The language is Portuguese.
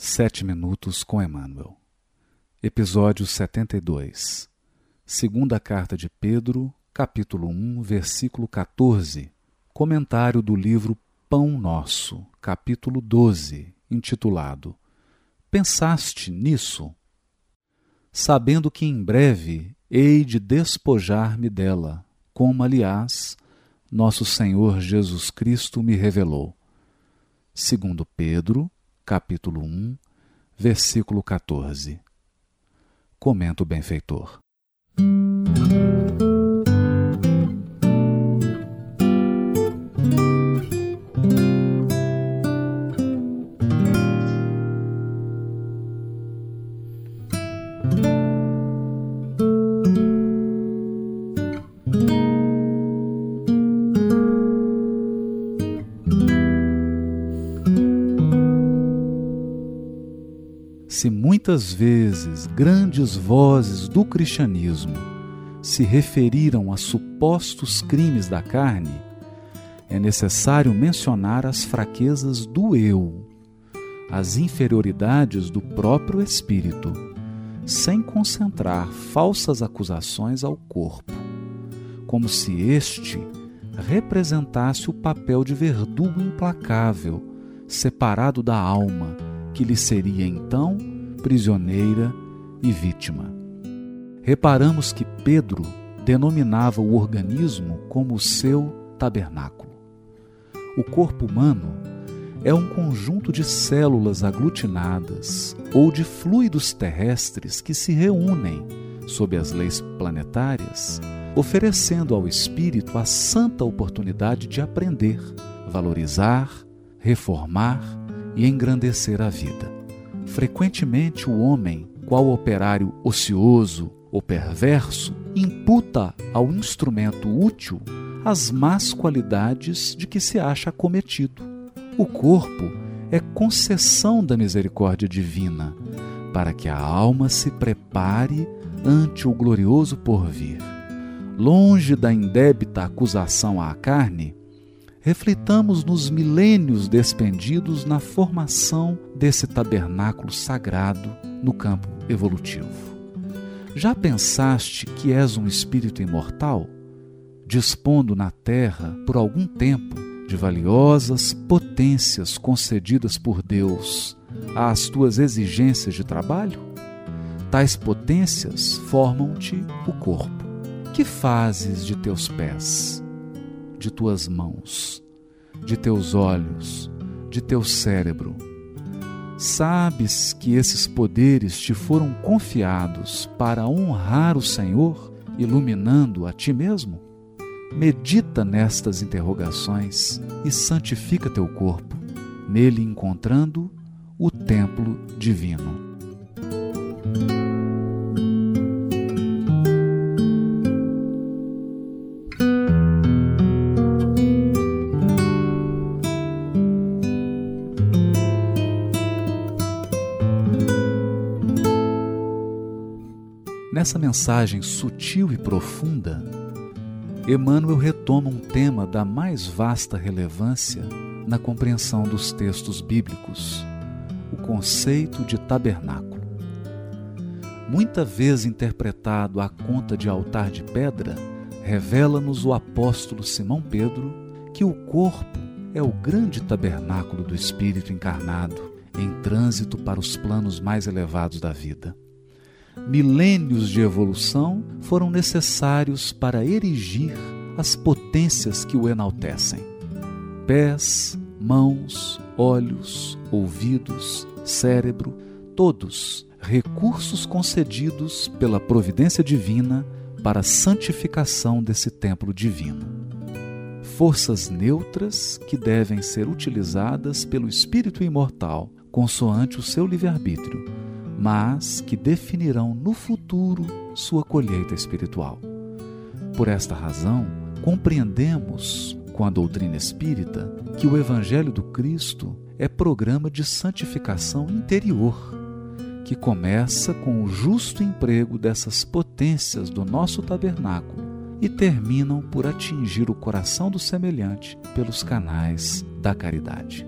Sete Minutos com Emmanuel. Episódio 72. Segunda Carta de Pedro, capítulo 1, versículo 14. Comentário do livro Pão Nosso, capítulo 12, intitulado Pensaste nisso? Sabendo que em breve hei de despojar-me dela, como, aliás, nosso Senhor Jesus Cristo me revelou. Segundo Pedro, capítulo 1, versículo 14. Comenta o benfeitor. Se muitas vezes grandes vozes do cristianismo se referiram a supostos crimes da carne, é necessário mencionar as fraquezas do eu, as inferioridades do próprio espírito, sem concentrar falsas acusações ao corpo, como se este representasse o papel de verdugo implacável, separado da alma que lhe seria então prisioneira e vítima. Reparamos que Pedro denominava o organismo como seu tabernáculo. O corpo humano é um conjunto de células aglutinadas ou de fluidos terrestres que se reúnem sob as leis planetárias, oferecendo ao espírito a santa oportunidade de aprender, valorizar, reformar e engrandecer a vida. Frequentemente o homem, qual operário ocioso ou perverso, imputa ao instrumento útil as más qualidades de que se acha acometido. O corpo é concessão da misericórdia divina, para que a alma se prepare ante o glorioso porvir. Longe da indébita acusação à carne, reflitamos nos milênios despendidos na formação desse tabernáculo sagrado no campo evolutivo. Já pensaste que és um espírito imortal, dispondo na terra por algum tempo de valiosas potências concedidas por Deus às tuas exigências de trabalho? Tais potências formam-te o corpo. Que fazes de teus pés? De tuas mãos, de teus olhos, de teu cérebro. Sabes que esses poderes te foram confiados para honrar o Senhor, iluminando a ti mesmo? Medita nestas interrogações e santifica teu corpo, nele encontrando o templo divino. Nessa mensagem sutil e profunda, Emmanuel retoma um tema da mais vasta relevância na compreensão dos textos bíblicos, o conceito de tabernáculo. Muita vez interpretado à conta de altar de pedra, revela-nos o apóstolo Simão Pedro que o corpo é o grande tabernáculo do Espírito encarnado em trânsito para os planos mais elevados da vida milênios de evolução foram necessários para erigir as potências que o enaltecem. Pés, mãos, olhos, ouvidos, cérebro, todos recursos concedidos pela providência divina para a santificação desse templo divino. Forças neutras que devem ser utilizadas pelo espírito imortal, consoante o seu livre-arbítrio mas que definirão no futuro sua colheita espiritual. Por esta razão, compreendemos com a doutrina espírita que o Evangelho do Cristo é programa de santificação interior, que começa com o justo emprego dessas potências do nosso tabernáculo e terminam por atingir o coração do semelhante pelos canais da caridade.